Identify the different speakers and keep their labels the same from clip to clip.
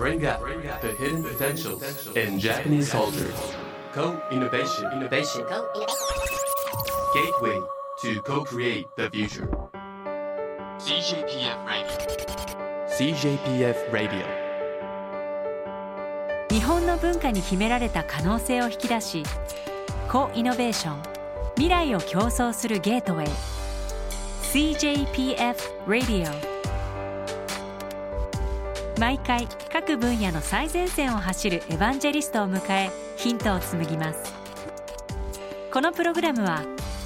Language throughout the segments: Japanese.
Speaker 1: bring out the hidden potentials in Japanese culture. Co-innovation. Innovation. Gateway to co-create the future. CJPF Radio. CJPF Radio.
Speaker 2: 日本の文化に秘められた可能性を引き出しコイノベーション未来を競争するゲートウェイ CJPF Radio 毎回各分野の最前線を走るエヴァンジェリストを迎えヒントを紡ぎます。このプログラムは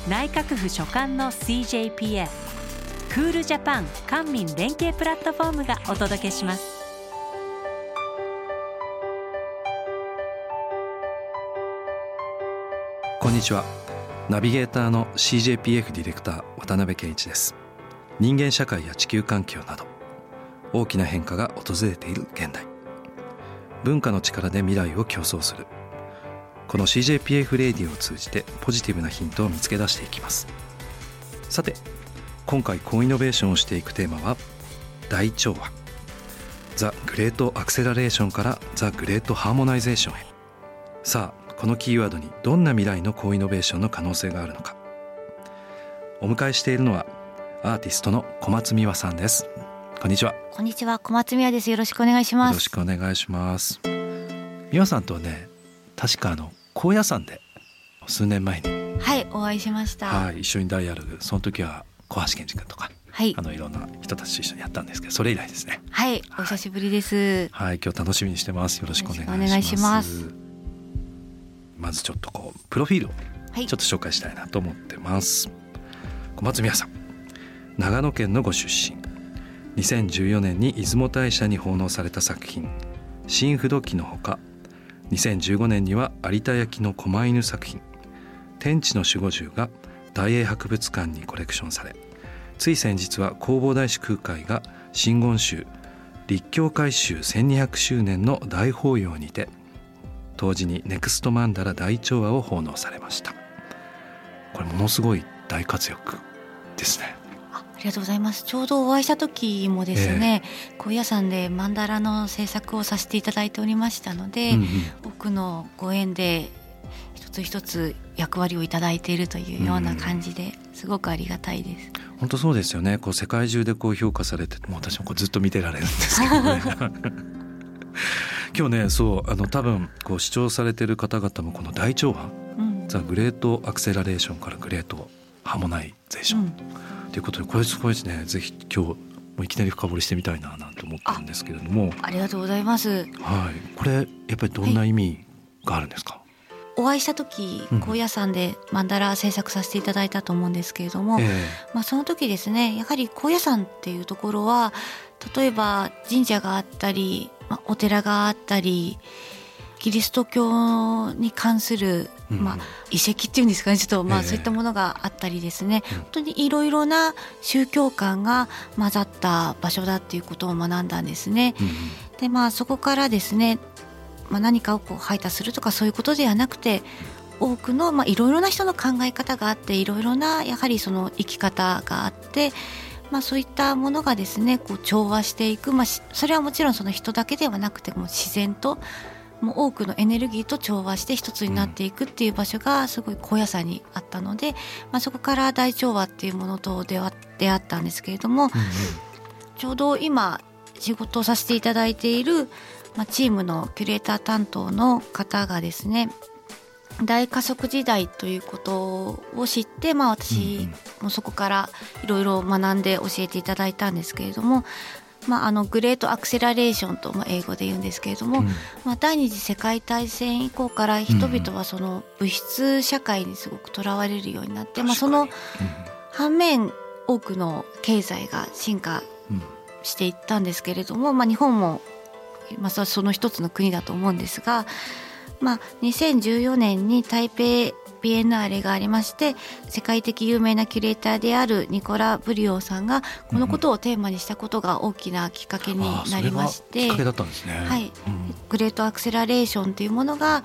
Speaker 2: 内閣府所管の CJPF クールジャパン官民連携プラットフォームがお届けします。
Speaker 3: こんにちは。ナビゲーターの CJPF ディレクター渡辺健一です。人間社会や地球環境など大きな変化が訪れている現代。文化の力で未来を共創する。この CJPF レディオを通じてポジティブなヒントを見つけ出していきます。さて今回 co-innovation をしていくテーマは大調和。 The Great Acceleration から The Great Harmonization へ。さあこのキーワードにどんな未来のコイノベーションの可能性があるのか。お迎えしているのはアーティストの小松美和さんです。こんにちは。
Speaker 4: こんにちは。小松美和です。よろしくお願いします。
Speaker 3: よろしくお願いします。美和さんとはね確かあの高野山で数年前に。
Speaker 4: はいお会いしました。
Speaker 3: はい一緒にダイアログその時は小橋健二君とか
Speaker 4: はい。
Speaker 3: あのいろんな人たちと一緒にやったんですけどそれ以来ですね。
Speaker 4: はいお久しぶりです。
Speaker 3: はい今日楽しみにしてます。よろしくお願いします。
Speaker 4: ます。
Speaker 3: まずちょっとこうプロフィールを
Speaker 4: はい。
Speaker 3: ちょっと紹介したいなと思ってます。小松美和さん。長野県のご出身2014年に出雲大社に奉納された作品「新不動記」のほか2015年には有田焼の狛犬作品「天地の守護獣」が大英博物館にコレクションされつい先日は弘法大師空海が真言宗立教改宗1200周年の大法要にて当時にネクストマンダラ大調和を奉納されました。これものすごい大活躍ですね。
Speaker 4: りがとうございます。ちょうどお会いした時もですね、高野山でマンダラの制作をさせていただいておりましたので、
Speaker 3: うんうん。
Speaker 4: のご縁で一つ一つ役割をいただいているというような感じで、すごくありがたいです。
Speaker 3: 本当そうですよね。こう世界中でこう評価されてもう私もこうずっと見てられるんですけどね。今日ねそうあの多分こう視聴されてる方々もこの大調和
Speaker 4: うん。
Speaker 3: ザ・グレート・アクセラレーションからグレート・ハーモナイゼーション、
Speaker 4: うん
Speaker 3: ということでこれすごいですね。ぜひ今日もういきなり深掘りしてみたいななんて思ってるんですけれども。
Speaker 4: ありがとうございます。
Speaker 3: はい。これやっぱりどんな意味があるんですか、
Speaker 4: お会いした時
Speaker 3: うん。
Speaker 4: 高野山でマンダラ制作させていただいたと思うんですけれども、
Speaker 3: え。
Speaker 4: まあ、その時ですねやはり高野山っていうところは例えば神社があったり、まあ、お寺があったりキリスト教に関する、
Speaker 3: うん。
Speaker 4: まあ、遺跡っていうんですかね。ちょっとまあ
Speaker 3: ええ。
Speaker 4: そういったものがあったりですね、
Speaker 3: うん。
Speaker 4: 本当にいろいろな宗教観が混ざった場所だっていうことを学んだんですね。でまあそこからですね、まあ、何かをこう排他するとかそういうことではなくて多くのまあいろいろな人の考え方があっていろいろなやはりその生き方があって。まあ、そういったものがですねこう調和していく、まあ、しそれはもちろんその人だけではなくてもう自然ともう多くのエネルギーと調和して一つになっていくっていう場所がすごい高野山にあったので、まあ、そこから大調和っていうものと出会ったんですけれども、ちょうど今仕事をさせていただいている、まあ、チームのキュレーター担当の方がですね大加速時代ということを知って、まあ、
Speaker 3: うん
Speaker 4: 私もそこからいろいろ学んで教えていただいたんですけれども、まあ、あのグレートアクセラレーションと、まあ、英語で言うんですけれども、
Speaker 3: うん。
Speaker 4: まあ、第二次世界大戦以降から人々はその物質社会にすごくとらわれるようになって、まあ、その反面多くの経済が進化していったんですけれども、まあ、日本も、まあ、そその一つの国だと思うんですが、まあ、2014年に台北ビエンナーレがありまして世界的有名なキュレーターであるニコラ・ブリオーさんがこのことをテーマにしたことが大きなきっかけになりまして。はい
Speaker 3: うん
Speaker 4: グレートアクセラレーションというものが、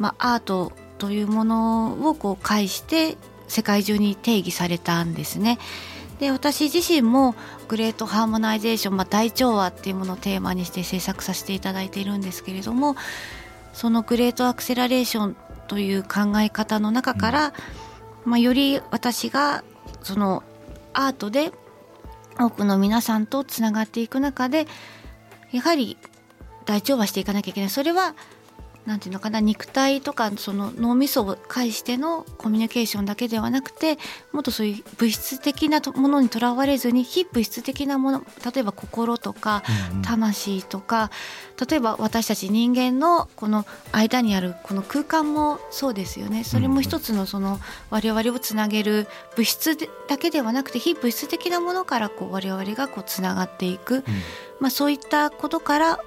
Speaker 4: まあ、アートというものをこう介して世界中に定義されたんですね。で私自身も Great Harmonization、まあ、大調和っていうものをテーマにして制作させていただいているんですけれどもその Great Acceleration という考え方の中から、うん、まあ、より私がそのアートで多くの皆さんとつながっていく中でやはり大調和していかなきゃいけない。それはなんていうのかな肉体とかその脳みそを介してのコミュニケーションだけではなくてもっとそういう物質的なものにとらわれずに非物質的なもの例えば心とか魂とか、うん。うん、例えば私たち人間のこの間にあるこの空間もそうですよね。それも一つのその我々をつなげる物質だけではなくて非物質的なものからこう我々がこうつながっていく、うん、まあ、そういったことから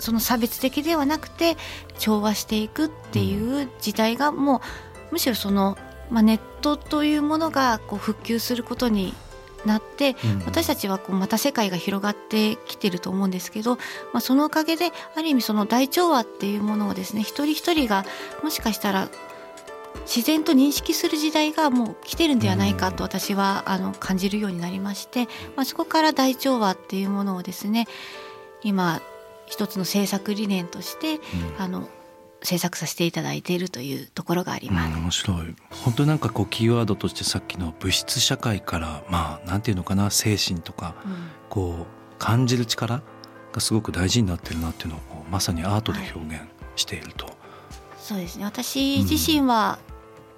Speaker 4: その差別的ではなくて調和していくっていう時代がもうむしろその、まあ、ネットというものがこう復旧することになって、私たちはこうまた世界が広がってきてると思うんですけど、まあ、そのおかげである意味その大調和っていうものをですね一人一人がもしかしたら自然と認識する時代がもう来てるんではないかと私はあの感じるようになりまして、まあ、そこから大調和っていうものをですね今一つの政策理念として、うん、あの制作させていただいているというところがあります。
Speaker 3: うん、面白い。本当になんかこうキーワードとしてさっきの物質社会からまあなんていうのかな精神とか、うん、こう感じる力がすごく大事になってるなっていうのをまさにアートで表現していると。はい、
Speaker 4: そうですね。私自身は、うん、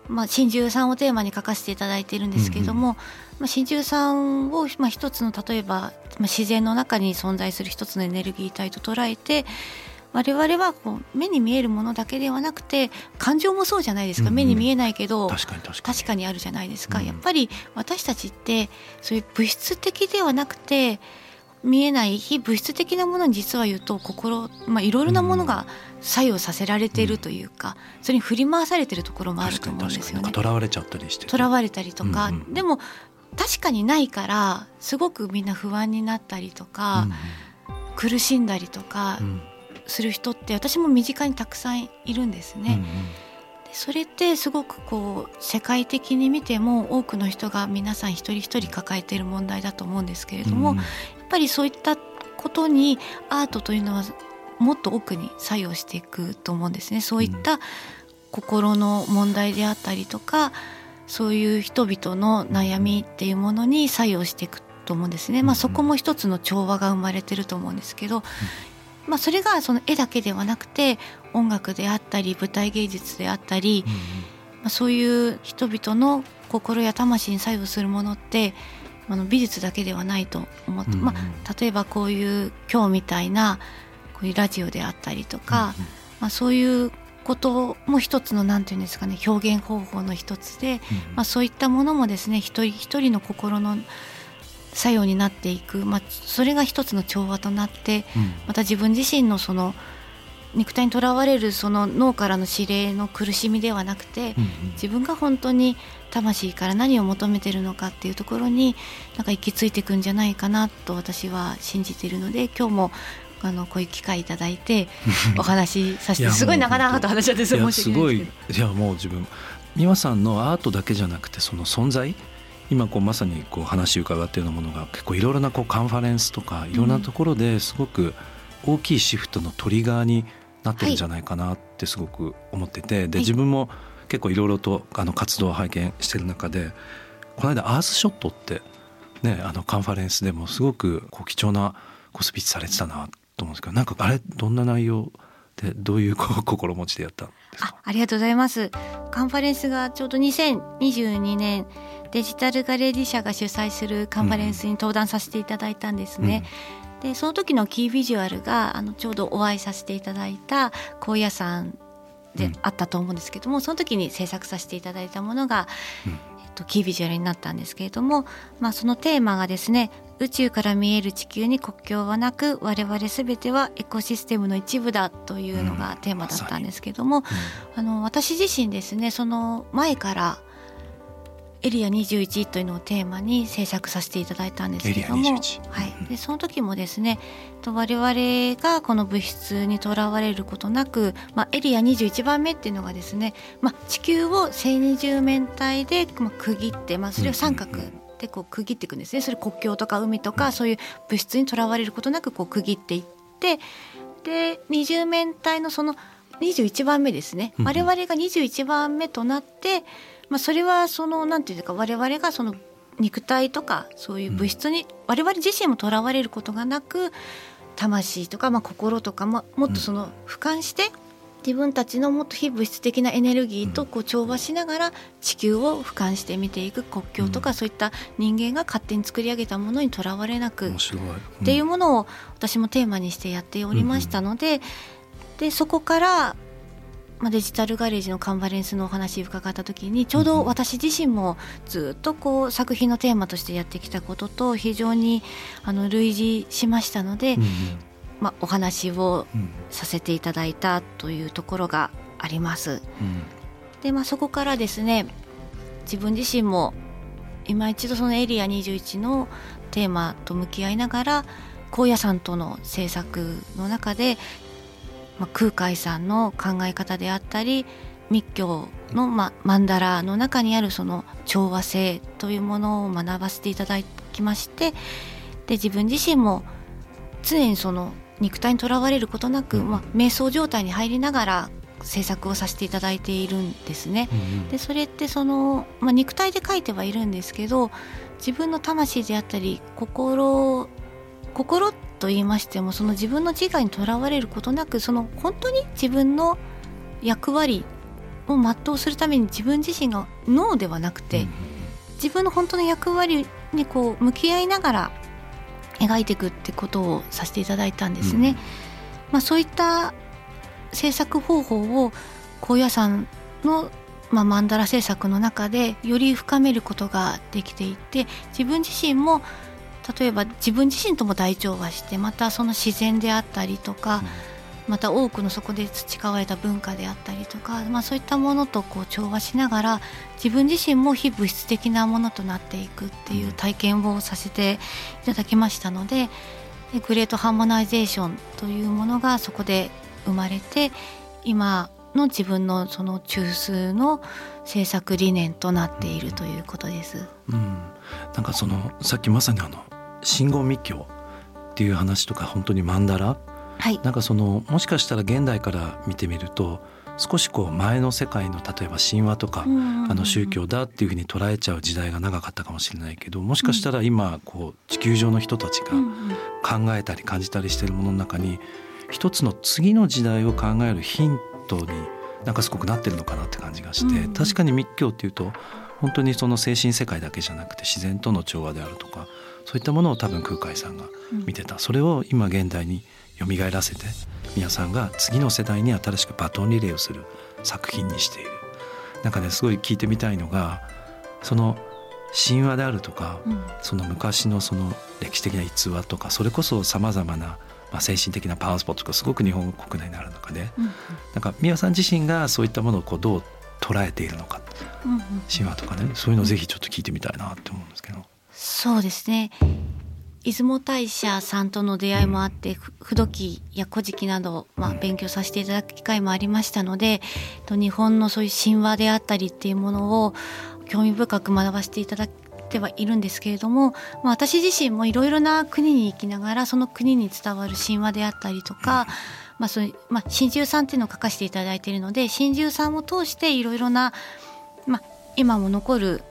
Speaker 4: まあ真珠さんをテーマに書かせていただいているんですけども、うんうん、まあ真珠さんをまあ一つの例えばまあ、自然の中に存在する一つのエネルギー体と捉えて我々はこう目に見えるものだけではなくて感情もそうじゃないですか、うんうん、目に見えないけど
Speaker 3: 確
Speaker 4: かにあるじゃないですか、うん、やっぱり私たちってそういう物質的ではなくて見えない非物質的なものに実は言うと心、まあ、いろいろなものが作用させられているというか、うん、それに振り回されてるところもあると思うんですよね。
Speaker 3: とらわれちゃったりして。
Speaker 4: とらわれたりとか、うんうん、でも確かにないからすごくみんな不安になったりとか、うん、苦しんだりとかする人って私も身近にたくさんいるんですね。うんうん、でそれってすごくこう世界的に見ても多くの人が皆さん一人一人抱えている問題だと思うんですけれども、うん、やっぱりそういったことにアートというのはもっと奥に作用していくと思うんですね。そういった心の問題であったりとか、そういう人々の悩みっていうものに作用していくと思うんですね。まあ、そこも一つの調和が生まれてると思うんですけど、まあ、それがその絵だけではなくて音楽であったり舞台芸術であったり、まあ、そういう人々の心や魂に作用するものってあの美術だけではないと思って、まあ、例えばこういう今日みたいなこういうラジオであったりとか、まあ、そういうことも一つの何て言うんですかね表現方法の一つで、うん、まあ、そういったものもですね一人一人の心の作用になっていく、まあ、それが一つの調和となって、うん、また自分自身のその肉体にとらわれるその脳からの指令の苦しみではなくて、うんうん、自分が本当に魂から何を求めてるのかっていうところになんか行き着いていくんじゃないかなと私は信じているので今日もあのこういう機会いただいて お話しさせてすごい長々と話しちゃって
Speaker 3: すごい。いやもう自分美輪さんのアートだけじゃなくてその存在今こうまさにこう話伺っているようなものが結構いろいろなこうカンファレンスとかいろんなところですごく大きいシフトのトリガーになってるんじゃないかなってすごく思ってて、で自分も結構いろいろとあの活動を拝見してる中でこの間アースショットってねあのカンファレンスでもすごくこう貴重なこうスピーチされてたなと思うんですけどなんかあれどんな内容でどういう心持ちでやったんですか？
Speaker 4: あありがとうございます。カンファレンスがちょうど2022年デジタルガレージ社が主催するカンファレンスに登壇させていただいたんですね、うん、でその時のキービジュアルがあのちょうどお会いさせていただいた高野山であったと思うんですけども、うん、その時に制作させていただいたものが、うん、えっと、キービジュアルになったんですけれども、まあ、そのテーマがですね宇宙から見える地球に国境はなく我々全てはエコシステムの一部だというのがテーマだったんですけども、うん、あの私自身ですねその前からエリア21というのをテーマに制作させていただいたんですけども、はい、でその時もですね我々がこの物質にとらわれることなく、まあ、エリア21番目っていうのがですね、まあ、地球を正二十面体で区切って、まあ、それを三角でこう区切っていくんですねそれ国境とか海とかそういう物質にとらわれることなくこう区切っていってで二重面体のその21番目ですね、我々が21番目となって、まあ、それはそのなんていうか我々がその肉体とかそういう物質に我々自身もとらわれることがなく魂とか、まあ、心とかももっとその俯瞰して自分たちのもっと非物質的なエネルギーとこう調和しながら地球を俯瞰して見ていく国境とかそういった人間が勝手に作り上げたものにとらわれなくっていうものを私もテーマにしてやっておりましたので,、でそこから、まあ、デジタルガレージのカンファレンスのお話伺った時にちょうど私自身もずっとこう作品のテーマとしてやってきたことと非常にあの類似しましたので、まあ、お話を
Speaker 3: うん
Speaker 4: させていただいたというところがあります。
Speaker 3: うん
Speaker 4: でまあそこからですね自分自身も今一度そのエリア21のテーマと向き合いながら高野山との制作の中で、まあ、空海さんの考え方であったり密教の、まあ、曼荼羅の中にあるその調和性というものを学ばせていただきましてで自分自身も常にその肉体にとらわれることなく、まあ、瞑想状態に入りながら制作をさせていただいているんですね。
Speaker 3: うん
Speaker 4: でそれってその、まあ、肉体で書いてはいるんですけど自分の魂であったり心心と言いましてもその自分の自我にとらわれることなくその本当に自分の役割を全うするために自分自身が脳ではなくて、自分の本当の役割にこう向き合いながら描いていくってことをさせていただいたんですね。
Speaker 3: うん
Speaker 4: まあ、そういった制作方法を高野山の、まあ、曼荼羅制作の中でより深めることができていて自分自身も例えば自分自身とも大調和してまたその自然であったりとか、また多くのそこで培われた文化であったりとか、まあ、そういったものとこう調和しながら自分自身も非物質的なものとなっていくっていう体験をさせていただきましたのででグレートハーモナイゼーションというものがそこで生まれて今の自分のその中枢の制作理念となっているということです。
Speaker 3: うん、なんかそのさっきまさにあの信号密教っていう話とか本当に曼荼羅
Speaker 4: はい、
Speaker 3: なんかそのもしかしたら現代から見てみると少しこう前の世界の例えば神話とか、あの宗教だっていうふうに捉えちゃう時代が長かったかもしれないけどもしかしたら今こう地球上の人たちが考えたり感じたりしてるものの中に一つの次の時代を考えるヒントになんかすごくなってるのかなって感じがして、
Speaker 4: うん
Speaker 3: 確かに密教っていうと本当にその精神世界だけじゃなくて自然との調和であるとかそういったものを多分空海さんが見てた。それを今現代に蘇らせて皆さんが次の世代に新しくバトンリレーをする作品にしている。なんかねすごい聞いてみたいのがその神話であるとか、
Speaker 4: うん。
Speaker 3: その昔のその歴史的な逸話とかそれこそさまざまな、まあ、精神的なパワースポットがすごく日本国内にある中で
Speaker 4: うん
Speaker 3: なんか宮さん自身がそういったものをこうどう捉えているのか。
Speaker 4: うんうん。
Speaker 3: 神話とかね。そういうのをぜひちょっと聞いてみたいなって思うんですけど。
Speaker 4: そうですね出雲大社さんとの出会いもあって、ふ不土記や古事記など、まあ、勉強させていただく機会もありましたので、と日本のそういう神話であったりっていうものを興味深く学ばせていただいてはいるんですけれども、まあ、私自身もいろいろな国に行きながらその国に伝わる神話であったりとか、まあそうまあ、真珠さんっていうのを書かせていただいているので真珠さんを通していろいろな、まあ、今も残る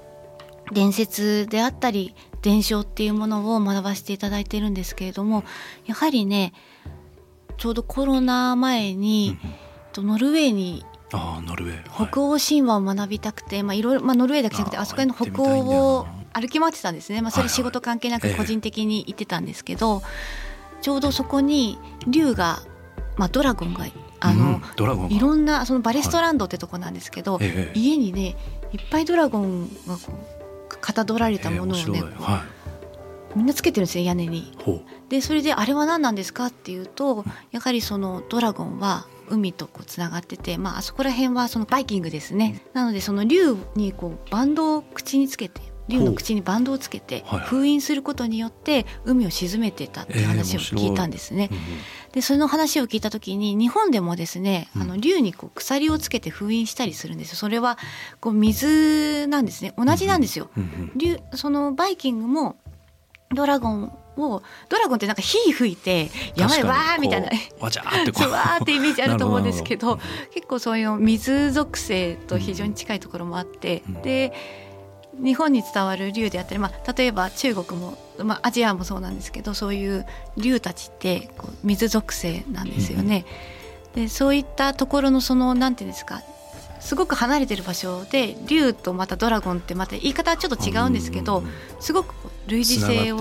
Speaker 4: 伝説であったり伝承っていうものを学ばせていただいているんですけれどもやはりねちょうどコロナ前に、とノルウェーに
Speaker 3: ああノルウェー、はい。
Speaker 4: 北欧神話を学びたくて、まあ、いろいろ、まあ、ノルウェーだけじゃなくて
Speaker 3: あ
Speaker 4: そこへの北欧を歩き回ってたんですね、まあ、そ
Speaker 3: はいはい。
Speaker 4: れ仕事関係なく
Speaker 3: ええ。
Speaker 4: 個人的に行ってたんですけど、ちょうどそこに竜が、まあ、ドラゴンがあの、
Speaker 3: うんドラゴンが。
Speaker 4: いろんなそのバレストランドってとこなんですけど、
Speaker 3: ええ。
Speaker 4: 家にねいっぱいドラゴンがこうかたどられたものをね、
Speaker 3: ええ面白い。は
Speaker 4: みんなつけてるんですよ屋根に。でそれであれは何なんですかっていうとやはりそのドラゴンは海とこうつながってて、まあ、あそこら辺はそのバイキングですね、なのでその竜にこうバンドを口につけて竜の口にバンドをつけて封印することによって海を沈めてたって話を聞いたんですね。
Speaker 3: うんうん。
Speaker 4: でその話を聞いた時に日本でもですね
Speaker 3: うん。
Speaker 4: あの竜にこう鎖をつけて封印したりするんですよ。それはこう水なんですね。同じなんですよ。竜そのバイキングもドラゴンをドラゴンってなんか火吹いてやばいわーみたいな。
Speaker 3: わちゃーってこ
Speaker 4: そう。わーってイメージあると思うんですけど。結構そういう水属性と非常に近いところもあって、
Speaker 3: うん。
Speaker 4: で日本に伝わる竜であったり、まあ、例えば中国も、まあ、アジアもそうなんですけどそういう竜たちってこう水属性なんですよね。でそういったところのそのなんていうんですかすごく離れてる場所で竜とまたドラゴンってまた言い方はちょっと違うんですけど、
Speaker 3: うんうんうん。
Speaker 4: すごく類似性を、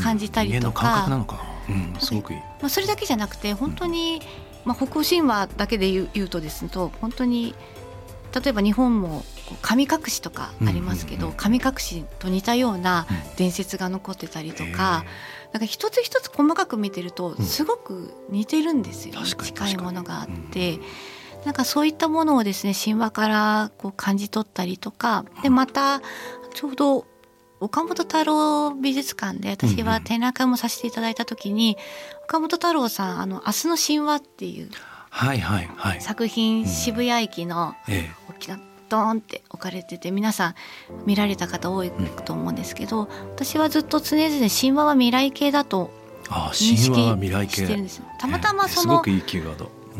Speaker 4: 感じたりとか。
Speaker 3: 人間の感覚なのか。な、うん、すごくいい、
Speaker 4: まあ、それだけじゃなくて本当に、まあ、北欧神話だけで言うとですと本当に例えば日本も神隠しとかありますけど、
Speaker 3: うんうんうん。
Speaker 4: 神隠しと似たような伝説が残ってたりとか、なんか一つ一つ細かく見てると
Speaker 3: うん。
Speaker 4: すごく似てるんですよ、近いものがあって。なんかそういったものをですね神話からこう感じ取ったりとかでまたちょうど岡本太郎美術館で私は展覧会もさせていただいた時に、岡本太郎さん「あの明日の神話」っていう
Speaker 3: はいはいはい。
Speaker 4: 作品、
Speaker 3: うん。
Speaker 4: 渋谷駅の
Speaker 3: え。
Speaker 4: 大きなドーンって置かれてて皆さん見られた方多いと思うんですけど、私はずっと常々神話は未来系だと認識してるんですたまたまその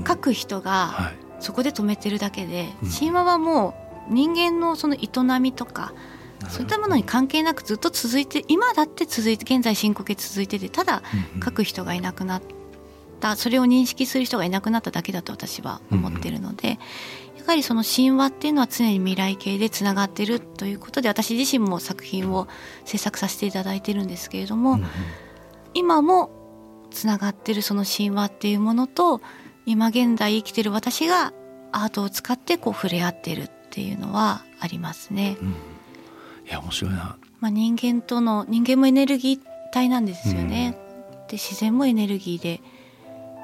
Speaker 4: 書く人が
Speaker 3: はい。
Speaker 4: そこで止めてるだけで、
Speaker 3: うん。
Speaker 4: 神話はもう人間のその営みとかそういったものに関係なくずっと続いて今だって続いて現在進行形続いててただ書く人がいなくなったそれを認識する人がいなくなっただけだと私は思ってるので、やはりその神話っていうのは常に未来形でつながってるということで私自身も作品を制作させていただいてるんですけれども、
Speaker 3: うんうん
Speaker 4: 今もつながってるその神話っていうものと今現在生きてる私がアートを使ってこう触れ合ってるっていうのはありますね。
Speaker 3: うんいや面白いな
Speaker 4: まあ、人間との人間もエネルギー体なんですよね。で自然もエネルギーで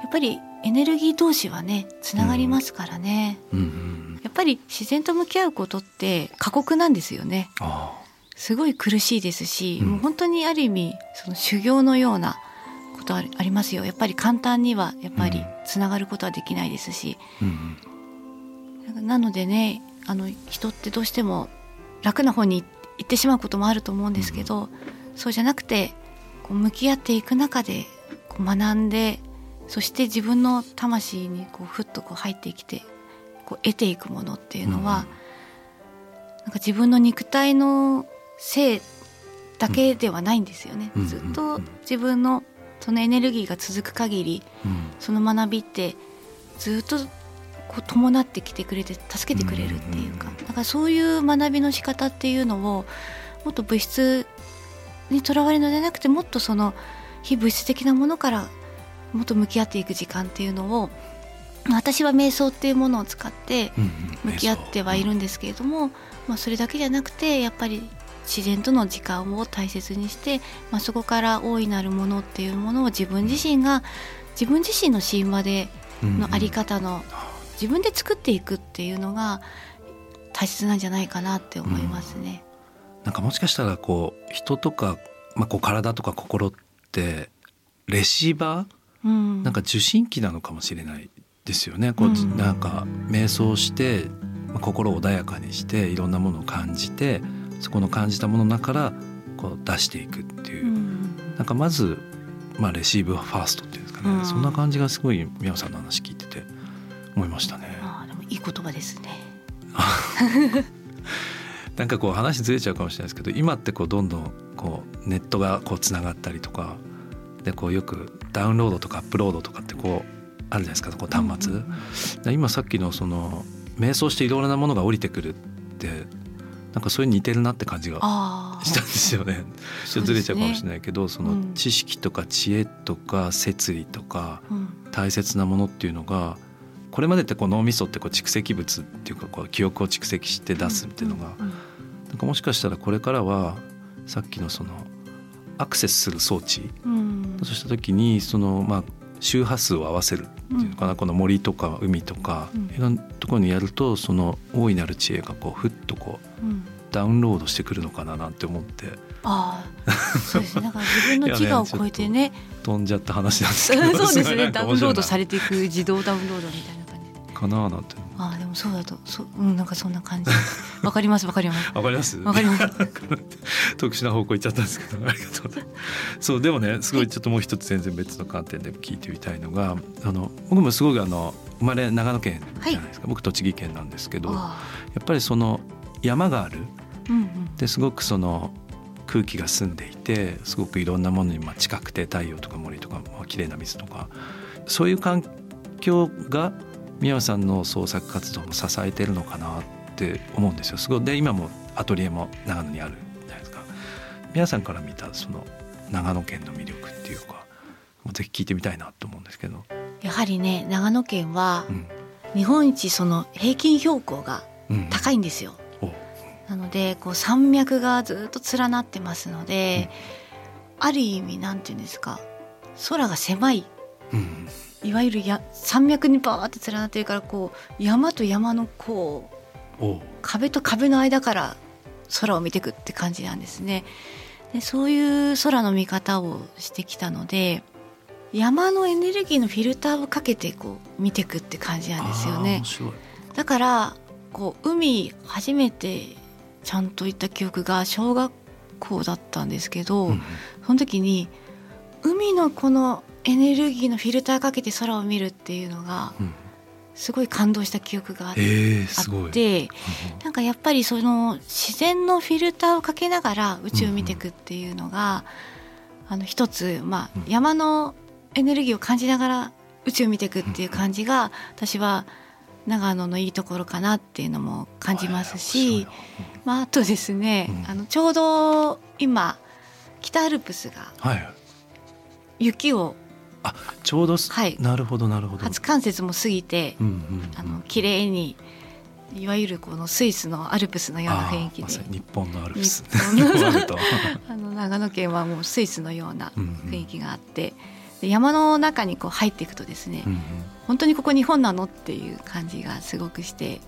Speaker 4: やっぱりエネルギー同士はねつながりますからね、
Speaker 3: うん。うん
Speaker 4: やっぱり自然と向き合うことって過酷なんですよね。
Speaker 3: あ
Speaker 4: すごい苦しいですし、
Speaker 3: うん。
Speaker 4: もう本当にある意味その修行のようなことありありますよ。やっぱり簡単にはやっぱり
Speaker 3: うん。
Speaker 4: つながることはできないですし、
Speaker 3: あうんうん。
Speaker 4: なのでねあの人ってどうしても楽な方に行ってしまうこともあると思うんですけど、そうじゃなくてこう向き合っていく中でこう学んでそして自分の魂にこうふっとこう入ってきてこう得ていくものっていうのは、なんか自分の肉体の性だけではないんですよね。
Speaker 3: うん
Speaker 4: ずっと自分のそのエネルギーが続く限り
Speaker 3: うん。
Speaker 4: その学びってずっとこう伴ってきてくれて助けてくれるっていうか
Speaker 3: うんうんうん
Speaker 4: だからそういう学びの仕方っていうのをもっと物質にとらわれるのではなくてもっとその非物質的なものからもっと向き合っていく時間っていうのを私は瞑想っていうものを使って
Speaker 3: うんうん
Speaker 4: 向き合ってはいるんですけれども、まあ、それだけじゃなくてやっぱり自然との時間を大切にして、まあ、そこから大いなるものっていうものを自分自身が自分自身の神話でのあり方の自分で作っていくっていうのが大切なんじゃないかなって思いますね。
Speaker 3: なんかもしかしたらこう人とか、まあ、こう体とか心ってレシーバー
Speaker 4: うん、
Speaker 3: なんか受信機なのかもしれないですよね。こう、
Speaker 4: うん
Speaker 3: なんか瞑想して、まあ、心を穏やかにしていろんなものを感じてそこの感じたものの中からこう出していくっていう、
Speaker 4: うん
Speaker 3: なんかまず、まあ、レシーブファーストっていうんですかね、
Speaker 4: うん
Speaker 3: そんな感じがすごい宮尾さんの話聞いてて思いましたね。
Speaker 4: ああでもいい言葉ですね。
Speaker 3: なんかこう話ずれちゃうかもしれないですけど今ってこうどんどんこうネットがこうつながったりとかでこうよくダウンロードとかアップロードとかってこうあるじゃないですか。こう端末、
Speaker 4: うん
Speaker 3: 今さっきのその瞑想していろいろなものが降りてくるってなんかそれに似てるなって感じがしたんですよね。ちょっとずれちゃうかもしれないけどその
Speaker 4: うん。
Speaker 3: 知識とか知恵とか摂理とか
Speaker 4: うん。
Speaker 3: 大切なものっていうのがこれまでってこう脳みそってこう蓄積物っていうかこう記憶を蓄積して出すっていうのが
Speaker 4: うん。
Speaker 3: なんかもしかしたらこれからはさっきのそのアクセスする装置
Speaker 4: うん
Speaker 3: とした時にそのまあ周波数を合わせるっていうのかな、この森とか海とか、
Speaker 4: うん。
Speaker 3: いろんなところにやるとその大いなる知恵がこうふっとこう
Speaker 4: うん。
Speaker 3: ダウンロードしてくるのかななんて思って。
Speaker 4: ああそうですね。だから自分の自我 を超えてね。
Speaker 3: 飛んじゃった話なんですけど
Speaker 4: そうですね。ダウンロードされていく自動ダウンロードみたいな感じ。
Speaker 3: かななんて。
Speaker 4: ああでもそうだとそううんなんかそんな感じ。わかりますわかります。
Speaker 3: わかります？
Speaker 4: わかります
Speaker 3: 特殊な方向行っちゃったんですけどありがとうございます。そうでもねすごいちょっともう一つ全然別の観点で聞いてみたいのがあの僕もすごくあの生まれ長野県じゃないですか、僕栃木県なんですけどや
Speaker 4: あ。
Speaker 3: っぱりその山がある。
Speaker 4: あうんうん。
Speaker 3: ですごくその空気が澄んでいてすごくいろんなものにまあ近くて太陽とか森とか、まあ綺麗な水とかそういう環境が宮尾さんの創作活動も支えてるのかなって思うんですよ。すごいで今もアトリエも長野にある。宮さんから見たその長野県の魅力っていうかもうぜひ聞いてみたいなと思うんですけど。
Speaker 4: やはりね長野県は
Speaker 3: うん。
Speaker 4: 日本一その平均標高が
Speaker 3: うん、
Speaker 4: 高いんですよ。
Speaker 3: お。
Speaker 4: なのでこう山脈がずっと連なってますので、ある意味なんていうんですか空が狭い。
Speaker 3: うん。
Speaker 4: いわゆるや山脈にバーって連なってるからこう山と山のこう
Speaker 3: お。
Speaker 4: 壁と壁の間から空を見ていくって感じなんですね。でそういう空の見方をしてきたので山のエネルギーのフィルターをかけてこう見ていくって感じなんですよね。だからこう海初めてちゃんと行った記憶が小学校だったんですけど、
Speaker 3: うん。
Speaker 4: その時に海のこのエネルギーのフィルターかけて空を見るっていうのが
Speaker 3: うん
Speaker 4: すごい感動した記憶があって。なんかやっぱりその自然のフィルターをかけながら宇宙を見ていくっていうのが、あの一つ、まあ
Speaker 3: うん、
Speaker 4: 山のエネルギーを感じながら宇宙を見ていくっていう感じが私は長野のいいところかなっていうのも感じますし、まあ、あとですね、
Speaker 3: うん。
Speaker 4: あのちょうど今北アルプスが
Speaker 3: はい。
Speaker 4: 雪を
Speaker 3: ちょうどす、
Speaker 4: はい。
Speaker 3: なるほどなるほど。
Speaker 4: 初冠雪も過ぎて
Speaker 3: うんうんうん。
Speaker 4: あの綺麗にいわゆるこのスイスのアルプスのような雰囲気で。
Speaker 3: ま日本のアルプス。あ
Speaker 4: の長野県はもうスイスのような
Speaker 3: うんうん
Speaker 4: 雰囲気があって、で山の中にこう入っていくとですね、
Speaker 3: うんうん。
Speaker 4: 本当にここ日本なのっていう感じがすごくして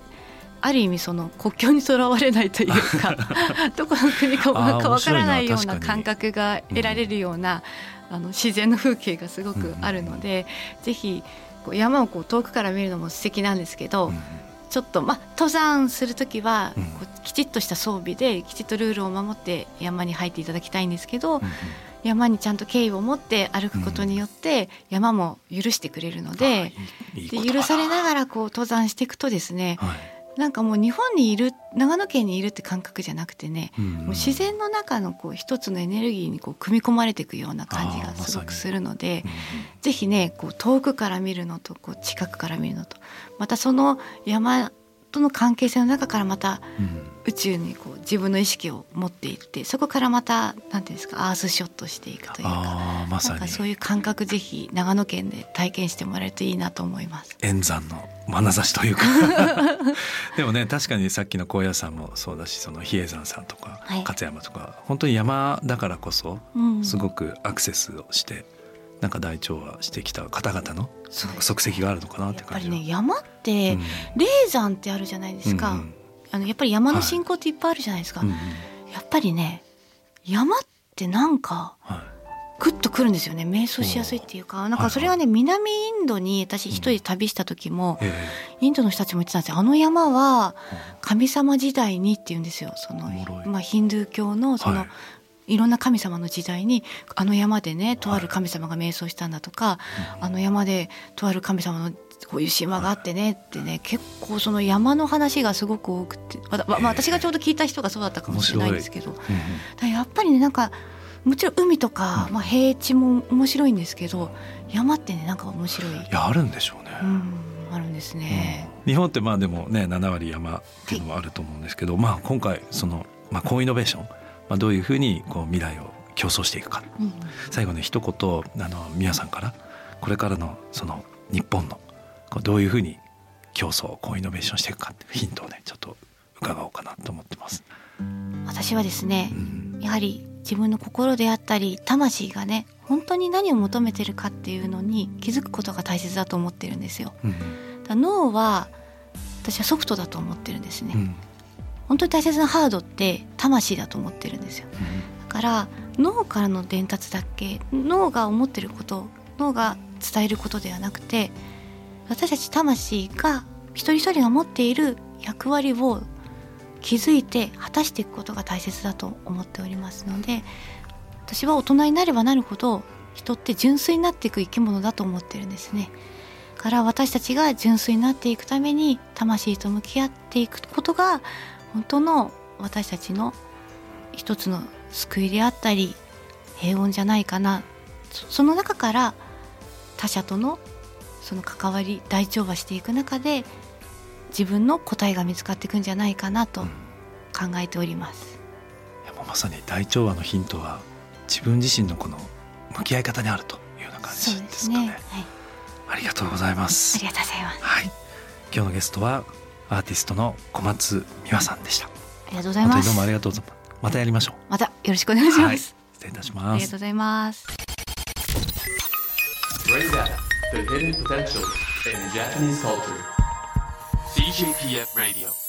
Speaker 4: ある意味その国境にとらわれないというか どこの国かわからないよう
Speaker 3: な
Speaker 4: 感覚が得られるような、あの自然の風景がすごくあるので、ぜひこう山をこう遠くから見るのも素敵なんですけど、
Speaker 3: うん
Speaker 4: ちょっとまあ登山する時は
Speaker 3: うん。
Speaker 4: こうきちっとした装備できちっとルールを守って山に入っていただきたいんですけど、
Speaker 3: うんうん。
Speaker 4: 山にちゃんと敬意を持って歩くことによって山も許してくれるので,、で許されながらこう登山していくとですね
Speaker 3: はい
Speaker 4: なんかもう日本にいる長野県にいるって感覚じゃなくてね、
Speaker 3: うん。うん
Speaker 4: もう自然の中のこう一つのエネルギーにこう組み込まれていくような感じがすごくするので、
Speaker 3: うん
Speaker 4: ぜひねこう遠くから見るのとこう近くから見るのとまたその山との関係性の中からまた
Speaker 3: うん
Speaker 4: 宇宙にこう自分の意識を持っていってそこからまたなんていうんですかアースショットしていくというか
Speaker 3: まさに。
Speaker 4: なんかそういう感覚ぜひ長野県で体験してもらえるといいなと思います。
Speaker 3: 円山の眼差しというか。でもね確かにさっきの高野山もそうだしその比叡山さんとか、
Speaker 4: はい。
Speaker 3: 勝山とか本当に山だからこそ
Speaker 4: うん、
Speaker 3: すごくアクセスをして、なんか大調和してきた方々の足跡があるのかなって
Speaker 4: やっぱり
Speaker 3: 感じは
Speaker 4: ね山って
Speaker 3: うん。
Speaker 4: 霊山ってあるじゃないですか、
Speaker 3: うん
Speaker 4: あのやっぱり山の信仰っていっぱいあるじゃないですか、
Speaker 3: うんうん。
Speaker 4: やっぱりね山ってなんか
Speaker 3: はい。
Speaker 4: グッとくるんですよね。瞑想しやすいっていうか。なんかそれはね南インドに私一人で旅した時も
Speaker 3: え
Speaker 4: インドの人たちも言ってたんですよ。あの山は神様時代にって言うんですよ。そのまあヒンドゥー教のその、
Speaker 3: はい。
Speaker 4: いろんな神様の時代にあの山でねとある神様が瞑想したんだとか、あの山でとある神様のこういう島があってねってね結構その山の話がすごく多くて、まあまあ、私がちょうど聞いた人がそうだったかもしれないんですけど
Speaker 3: うんうん。
Speaker 4: らやっぱりねなんかもちろん海とか、まあ、平地も面白いんですけど山ってねなんか面白い、
Speaker 3: いやあるんでしょうね、
Speaker 4: うん、あるんですね。
Speaker 3: 日本ってまあでもね7割山っていうのもあると思うんですけど、まあ今回その、まあ、コインイノベーション、まあ、どういうふうにこう未来を競争していくか。
Speaker 4: うん
Speaker 3: 最後に一言あの宮さんからこれからのその日本のどういうふうに競争コインイノベーションしていくかっていうヒントをねちょっと伺おうかなと思ってます。
Speaker 4: 私はですね
Speaker 3: うん
Speaker 4: やはり自分の心であったり魂がね本当に何を求めてるかっていうのに気づくことが大切だと思ってるんですよ。
Speaker 3: うん
Speaker 4: だ脳は私はソフトだと思ってるんですね。
Speaker 3: うん
Speaker 4: 本当に大切なハードって魂だと思ってるんですよだから脳からの伝達だけ脳が思ってること脳が伝えることではなくて私たち魂が一人一人が持っている役割を気づいて果たしていくことが大切だと思っておりますので私は大人になればなるほど人って純粋になっていく生き物だと思ってるんですね。から私たちが純粋になっていくために魂と向き合っていくことが本当の私たちの一つの救いであったり平穏じゃないかなその中から他者とのその関わり大調和していく中で自分の答えが見つかっていくんじゃないかなと考えております。
Speaker 3: いやもうまさに大調和のヒントは自分自身のこの向き合い方にあるというような感じですかね。ねはい、ありがとうございます。
Speaker 4: ありがとうございます。
Speaker 3: はい。今日のゲストはアーティストの小松美和さんでした。あ
Speaker 4: りがとうございます。
Speaker 3: どうもありがとうございます。またやりましょう。
Speaker 4: またよろしくお願いします。はい、失
Speaker 3: 礼いたします。
Speaker 4: ありがとうございます。
Speaker 1: The hidden potential in Japanese culture. CJPF Radio.